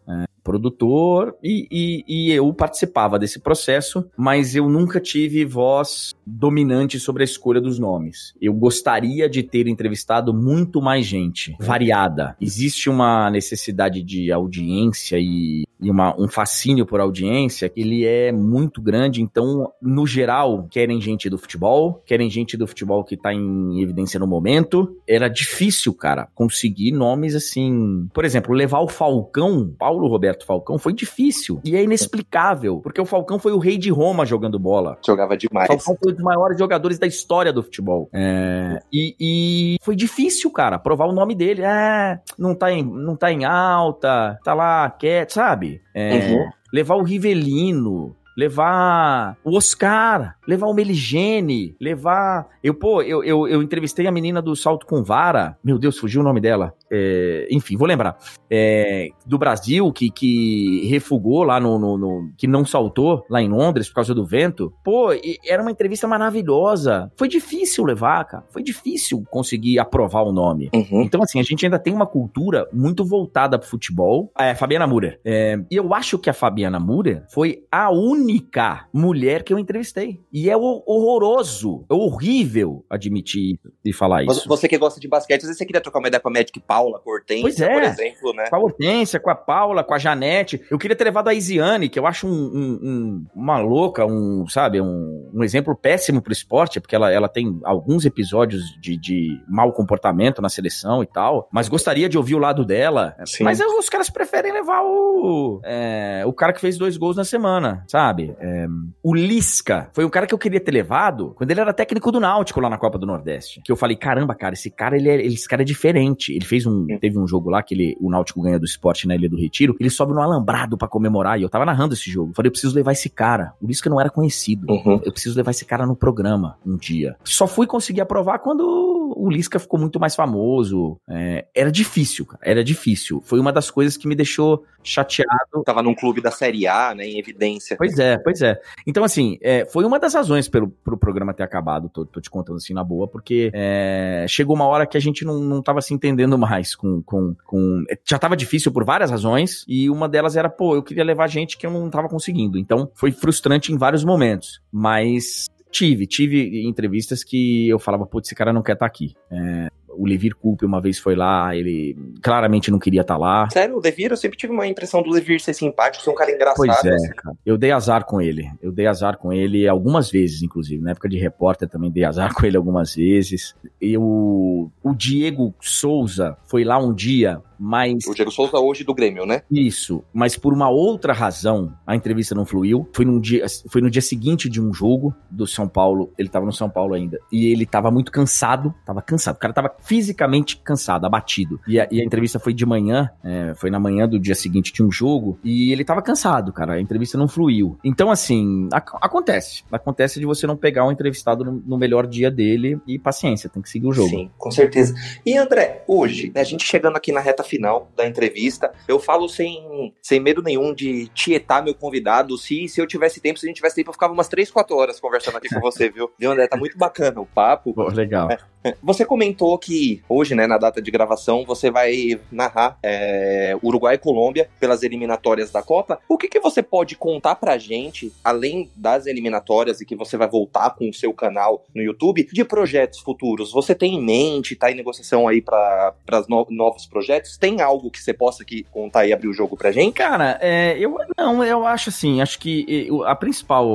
produtor e, e, e, eu participava desse processo, mas eu nunca tive voz dominante sobre a escolha dos nomes. Eu gostaria de ter entrevistado muito mais gente, variada. Existe uma necessidade de audiência e, e uma, um fascínio por audiência, ele é muito grande, então, no geral, querem gente do futebol, querem gente do futebol que tá em evidência no momento. Era difícil, cara, conseguir nomes assim. Por exemplo, levar o Falcão, Paulo Roberto Falcão, foi difícil. E é inexplicável, porque o Falcão foi o rei de Roma jogando bola. Jogava demais. O Falcão foi um dos maiores jogadores da história do futebol. É, e, e, foi difícil, cara, provar o nome dele. É, não tá em, não tá em alta, tá lá quieto, sabe? É, uhum. Levar o Rivelino, levar o Oscar, levar o Meligene, levar. Eu, pô, eu, eu, eu entrevistei a menina do salto com vara. Meu Deus, fugiu o nome dela. É, enfim, vou lembrar. É, do Brasil, que, que refugou lá no, no, no, que não saltou lá em Londres por causa do vento. Pô, era uma entrevista maravilhosa. Foi difícil levar, cara. Foi difícil conseguir aprovar o nome. Uhum. Então, assim, a gente ainda tem uma cultura muito voltada pro futebol. É, Fabiana Murer. É, e eu acho que a Fabiana Murer foi a única mulher que eu entrevistei. E é horroroso, é horrível admitir e falar isso. Você que gosta de basquete, às vezes você queria trocar uma ideia com a Magic Paula, com a Hortência, pois é, por exemplo, né? Com a Hortência, com a Paula, com a Janete. Eu queria ter levado a Isiane, que eu acho um, um, um, uma louca, um, sabe, um, um exemplo péssimo pro esporte, porque ela, ela tem alguns episódios de, de mau comportamento na seleção e tal, mas gostaria de ouvir o lado dela. Sim. Mas os caras preferem levar o, é, o cara que fez dois gols na semana, sabe? É, o Lisca foi o cara que eu queria ter levado quando ele era técnico do Náutico lá na Copa do Nordeste. Que eu falei, caramba, cara, esse cara, ele é, esse cara é diferente. Ele fez um, teve um jogo lá que ele, o Náutico ganha do esporte na Ilha do Retiro, ele sobe no alambrado para comemorar e eu tava narrando esse jogo. Eu falei, eu preciso levar esse cara. O Lisca não era conhecido. Uhum. Eu preciso levar esse cara no programa um dia. Só fui conseguir aprovar quando o Lisca ficou muito mais famoso. É, era difícil, cara. Era difícil. Foi uma das coisas que me deixou chateado. Tava num clube da Série A, né, em evidência. Pois é, pois é. Então, assim, é, foi uma das razões pelo, pro programa ter acabado, tô, tô te contando assim na boa, porque é, chegou uma hora que a gente não, não tava se entendendo mais com, com, com... Já tava difícil por várias razões, e uma delas era, pô, eu queria levar gente que eu não tava conseguindo. Então, foi frustrante em vários momentos. Mas tive, tive entrevistas que eu falava, putz, esse cara não quer estar tá aqui. É, o Levir Coupe uma vez foi lá, ele claramente não queria estar tá lá. Sério, o Levir, eu sempre tive uma impressão do Levir ser simpático, ser um cara engraçado. Pois é, assim. cara. Eu dei azar com ele. Eu dei azar com ele algumas vezes, inclusive. Na época de repórter também dei azar com ele algumas vezes. Eu, o Diego Souza foi lá um dia mas. O Diego Souza hoje do Grêmio, né? Isso. Mas por uma outra razão, a entrevista não fluiu. Foi, num dia, foi no dia seguinte de um jogo do São Paulo. Ele tava no São Paulo ainda. E ele tava muito cansado. Tava cansado. O cara tava fisicamente cansado, abatido. E a, e a entrevista foi de manhã. É, foi na manhã do dia seguinte de um jogo. E ele tava cansado, cara. A entrevista não fluiu. Então, assim, ac acontece. Acontece de você não pegar um entrevistado no, no, melhor dia dele. E paciência, tem que seguir o jogo. Sim, com certeza. E André, hoje, né, a gente chegando aqui na reta final da entrevista. Eu falo sem, sem medo nenhum de tietar meu convidado. Se, se eu tivesse tempo, se a gente tivesse tempo, eu ficava umas 3, 4 horas conversando aqui com você, viu? Viu, André? Tá muito bacana o papo. Pô, legal. É. Você comentou que hoje, né, na data de gravação, você vai narrar é, Uruguai e Colômbia pelas eliminatórias da Copa. O que, que você pode contar pra gente, além das eliminatórias e que você vai voltar com o seu canal no YouTube, de projetos futuros? Você tem em mente, tá em negociação aí para no, novos projetos? Tem algo que você possa aqui contar e abrir o jogo pra gente? Cara, é, eu não, eu acho assim, acho que a principal,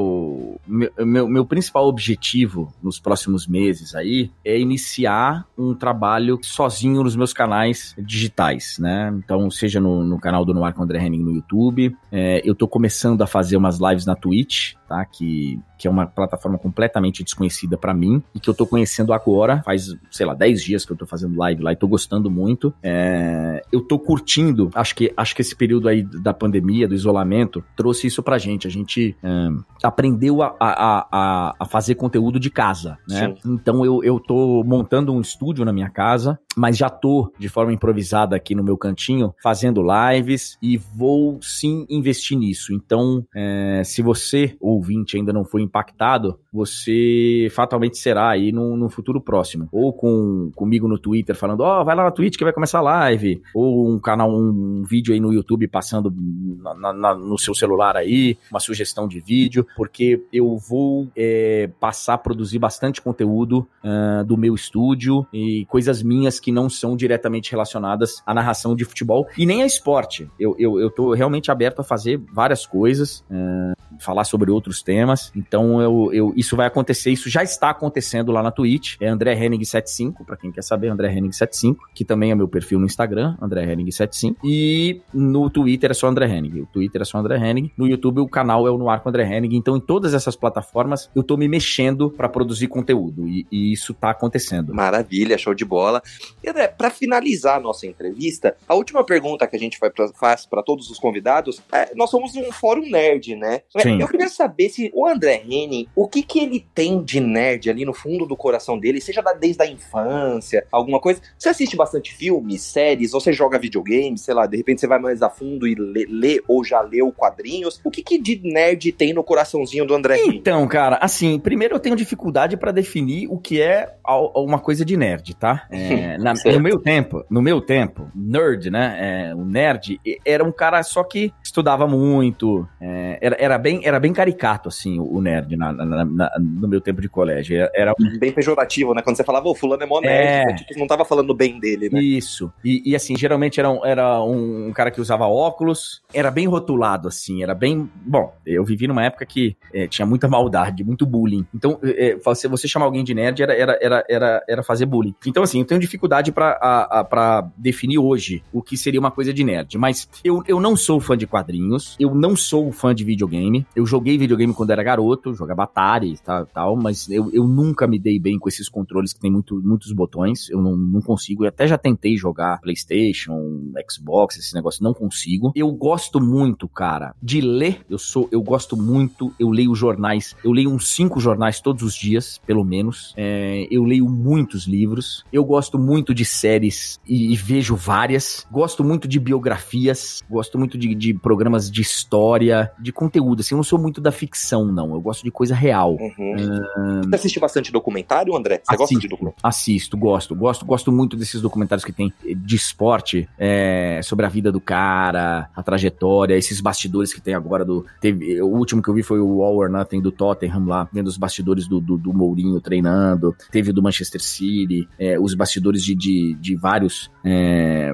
meu, meu, meu principal objetivo nos próximos meses aí é iniciar um trabalho sozinho nos meus canais digitais, né? Então, seja no, no canal do Noir com André Henning no YouTube, é, eu tô começando a fazer umas lives na Twitch, tá? Que, que é uma plataforma completamente desconhecida para mim e que eu tô conhecendo agora, faz, sei lá, 10 dias que eu tô fazendo live lá e tô gostando muito. É, eu tô curtindo, acho que, acho que esse período aí da pandemia, do isolamento, trouxe isso pra gente. A gente é, aprendeu a, a, a, a, fazer conteúdo de casa, né? Sim. Então eu, eu tô montando um estúdio na minha casa, mas já tô de forma improvisada aqui no meu cantinho fazendo lives e vou sim investir nisso. Então, é, se você ou ouvinte ainda não foi impactado, você fatalmente será aí no, no futuro próximo. Ou com comigo no Twitter falando, ó, oh, vai lá na Twitch que vai começar a live, ou um canal, um, vídeo aí no YouTube passando na, na, no seu celular aí, uma sugestão de vídeo, porque eu vou é, passar a produzir bastante conteúdo uh, do meu estúdio e coisas minhas que não são diretamente relacionadas à narração de futebol e nem a esporte. Eu, eu, eu tô realmente aberto a fazer várias coisas, uh, falar sobre outros temas. Então eu, eu, isso vai acontecer, isso já está acontecendo lá na Twitch. É André Henning75, para quem quer saber, André Henning75, que também é meu perfil no Instagram, André Henning75. E no Twitter é só André Henning. O Twitter é só André Henning. No YouTube o canal é o No Ar com André Henning. Então em todas essas plataformas eu tô me mexendo para produzir conteúdo e, e, isso tá acontecendo. Maravilha, show de bola. E André, para finalizar a nossa entrevista, a última pergunta que a gente faz para todos os convidados é, nós somos um fórum nerd, né? Sim. Eu queria saber se o André Henning, o que que ele tem de nerd ali no fundo do coração dele, seja desde a infância, alguma coisa. Você assiste bastante filmes, séries, ou você joga videogame, sei lá, de repente você vai mais a fundo e lê, lê ou já leu quadrinhos. O que que de nerd tem no coraçãozinho do André Henning? Então, cara, assim, primeiro eu tenho dificuldade para definir o que é uma coisa de nerd, tá? É, na, no meu tempo, no meu tempo, nerd, né? É, o nerd era um cara só que estudava muito, é, era, era, bem, era bem caricato, assim, o nerd na, na, na, no meu tempo de colégio. Era bem pejorativo, né? Quando você falava, o fulano é mó nerd, é... Né? tipo, não tava falando bem dele, né? Isso. E, e, assim, geralmente era, um, era um, cara que usava óculos, era bem rotulado, assim, era bem. Bom, eu vivi numa época que é, tinha muita maldade, muito bullying. Então, é, você, você chamar alguém de nerd era, era, era, era, era fazer bullying. Então, assim, eu tenho dificuldade para definir hoje o que seria uma coisa de nerd. Mas eu, eu não sou fã de quadrinhos, eu não sou fã de videogame. Eu joguei videogame quando era garoto, jogava Atari e tal, tal mas eu, eu nunca me dei bem com esses controles que tem muito, muitos botões. Eu não, não consigo. Eu até já tentei jogar PlayStation, Xbox, esse negócio, não consigo. Eu gosto muito, cara, de ler. Eu sou, eu gosto muito, eu leio jornais. Eu leio uns cinco jornais todos os dias, pelo menos. É, eu leio muitos livros. Eu gosto muito de séries e, e, vejo várias. Gosto muito de biografias. Gosto muito de, de, programas de história, de conteúdo. Assim, eu não sou muito da ficção, não. Eu gosto de coisa real. Uhum. Uh... Você assiste bastante documentário, André? Você assisto, gosta de documentário? Assisto, gosto. Gosto, gosto muito desses documentários que tem de esporte, é, sobre a vida do cara, a trajetória, esses bastidores que tem agora do. Teve, o último que eu vi foi o All or Nothing do Tottenham lá, vendo os bastidores do, do, do Mourinho treinando. Teve do Manchester City, é, os bastidores de, de, de vários é,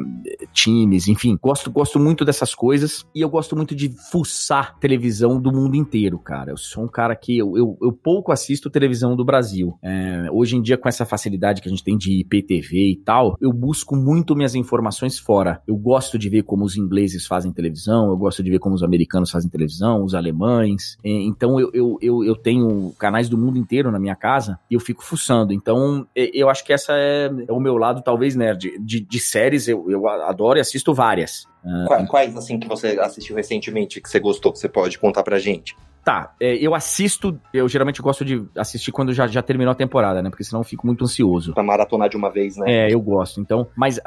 times, enfim. Gosto, gosto muito dessas coisas e eu gosto muito de fuçar televisão do mundo inteiro, cara. Eu sou um cara que eu, eu, eu pouco assisto televisão do Brasil. É, hoje em dia, com essa facilidade que a gente tem de IPTV e tal, eu busco muito minhas informações fora. Eu gosto de ver como os ingleses fazem televisão, eu gosto de ver como os americanos fazem televisão, os alemães. É, então eu, eu, eu, eu tenho canais do mundo inteiro na minha casa e eu fico fuçando. Então eu acho que essa é, é o meu lado, talvez, nerd. De, de séries eu, eu adoro e assisto várias. Quais, quais, assim, que você assistiu recentemente que você gostou, que você pode contar pra gente? Tá, é, eu assisto, eu geralmente gosto de assistir quando já, já terminou a temporada, né? Porque senão eu fico muito ansioso. Pra maratonar de uma vez, né? É, eu gosto. Então, mas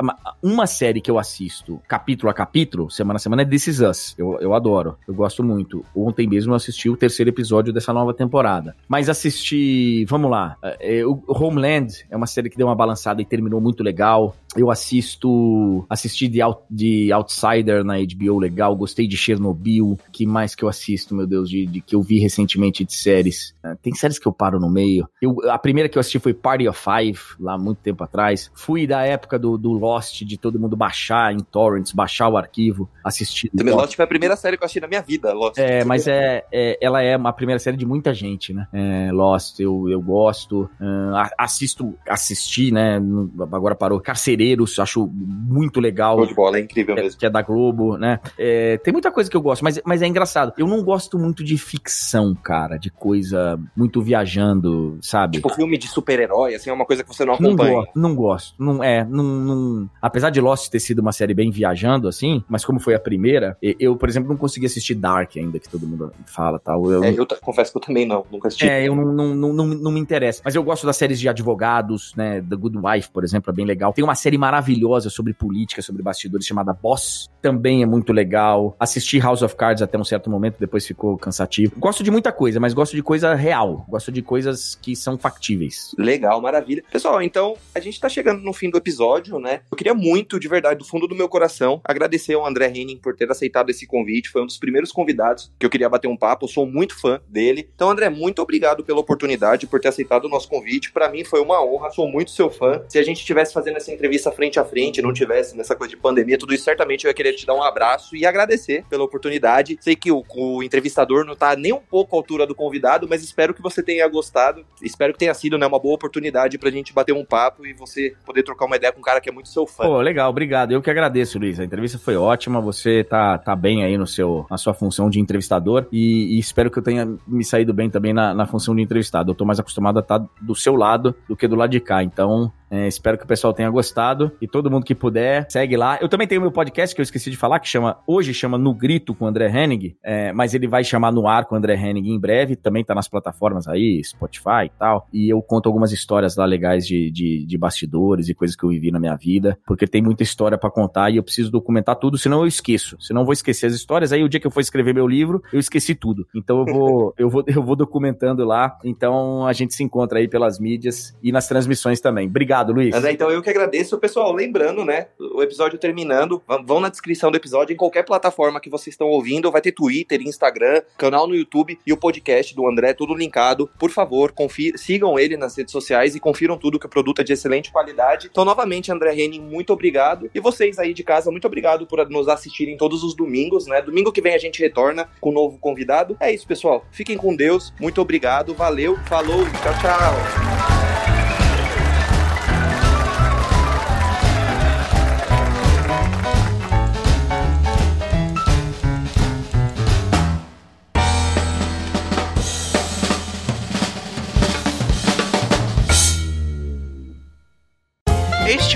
uma série que eu assisto capítulo a capítulo, semana a semana, é This Is Us. Eu, eu adoro, eu gosto muito. Ontem mesmo eu assisti o terceiro episódio dessa nova temporada. Mas assisti, vamos lá, é, o Homeland é uma série que deu uma balançada e terminou muito legal. Eu assisto, assisti de, Out, de Outsider na HBO, legal. Gostei de Chernobyl. Que mais que eu assisto, meu Deus, de, de que eu vi recentemente de séries. É, tem séries que eu paro no meio. Eu, a primeira que eu assisti foi Party of Five, lá muito tempo atrás. Fui da época do, do Lost, de todo mundo baixar em torrents, baixar o arquivo, assistir. Também Lost foi a primeira série que eu assisti na minha vida, Lost. É, mas é, é, ela é uma primeira série de muita gente, né? É, Lost, eu, eu gosto. Uh, assisto, assisti, né? Agora parou. Carcereiros, acho muito legal. Show de bola, é incrível é, mesmo. Que é da Globo, né? É, tem muita coisa que eu gosto, mas, mas é engraçado. Eu não gosto muito de ficção, cara, de coisa muito viajando, sabe? Tipo filme de super-herói, assim, é uma coisa que você não acompanha. Não gosto, não gosto. Não, é, não, não... Apesar de Lost ter sido uma série bem viajando, assim, mas como foi a primeira, eu, por exemplo, não consegui assistir Dark ainda, que todo mundo fala tal. Eu, é, eu confesso que eu também não, nunca assisti. É, eu não, não, não, não, não me interessa. Mas eu gosto das séries de advogados, né? The Good Wife, por exemplo, é bem legal. Tem uma série maravilhosa sobre política, sobre bastidores, chamada Boss, também é muito legal. Assisti House of Cards até um certo momento, depois ficou cansativo. Gosto de muita coisa, mas gosto de coisa real. Gosto de coisas que são factíveis. Legal, maravilha. Pessoal, então a gente tá chegando no fim do episódio, né? Eu queria muito, de verdade, do fundo do meu coração, agradecer ao André Henning por ter aceitado esse convite. Foi um dos primeiros convidados que eu queria bater um papo. Eu sou muito fã dele. Então, André, muito obrigado pela oportunidade, por ter aceitado o nosso convite. Para mim foi uma honra, sou muito seu fã. Se a gente tivesse fazendo essa entrevista frente a frente, não tivesse nessa coisa de pandemia, tudo isso, certamente eu ia querer te dar um abraço e agradecer pela oportunidade. Sei que o, o entrevistador não tá nem um pouco à altura do convidado, mas espero que você tenha gostado. Espero que tenha sido né, uma boa oportunidade pra gente bater um papo e você poder trocar uma ideia com um cara que é muito seu fã. Pô, legal, obrigado. Eu que agradeço, Luiz. A entrevista foi ótima. Você tá, tá bem aí no seu, na sua função de entrevistador e, e espero que eu tenha me saído bem também na, na função de entrevistado. Eu tô mais acostumado a estar tá do seu lado do que do lado de cá. Então, é, espero que o pessoal tenha gostado e todo mundo que puder, segue lá. Eu também tenho meu podcast que eu esqueci de falar, que chama hoje chama No Grito com o André Henning, é, mas ele vai chamar No Ar com o André Henning em breve. Também tá nas plataformas aí, Spotify e tal. E eu conto algumas histórias lá legais de, de, de bastidores e coisas que eu vivi na minha vida, porque tem muita história para contar e eu preciso documentar tudo, senão eu esqueço. Senão eu vou esquecer as histórias. Aí o dia que eu for escrever meu livro, eu esqueci tudo. Então eu vou, eu vou, eu vou documentando lá. Então a gente se encontra aí pelas mídias e nas transmissões também. Obrigado, Luiz. André, então eu que agradeço. Pessoal, lembrando, né? O episódio terminando. Vão na descrição do episódio, em qualquer plataforma que vocês estão ouvindo. Vai ter Twitter, Instagram, canal no YouTube e o podcast do André, tudo linkado. Por favor, sigam ele nas redes sociais e confiram tudo que o produto é de excelente qualidade. Então, novamente, André Henning, muito obrigado. E vocês aí de casa, muito obrigado por nos assistirem todos os domingos, né? Domingo que vem a gente retorna com um novo convidado. É isso, pessoal. Fiquem com Deus. Muito obrigado. Valeu. Falou. Tchau, tchau.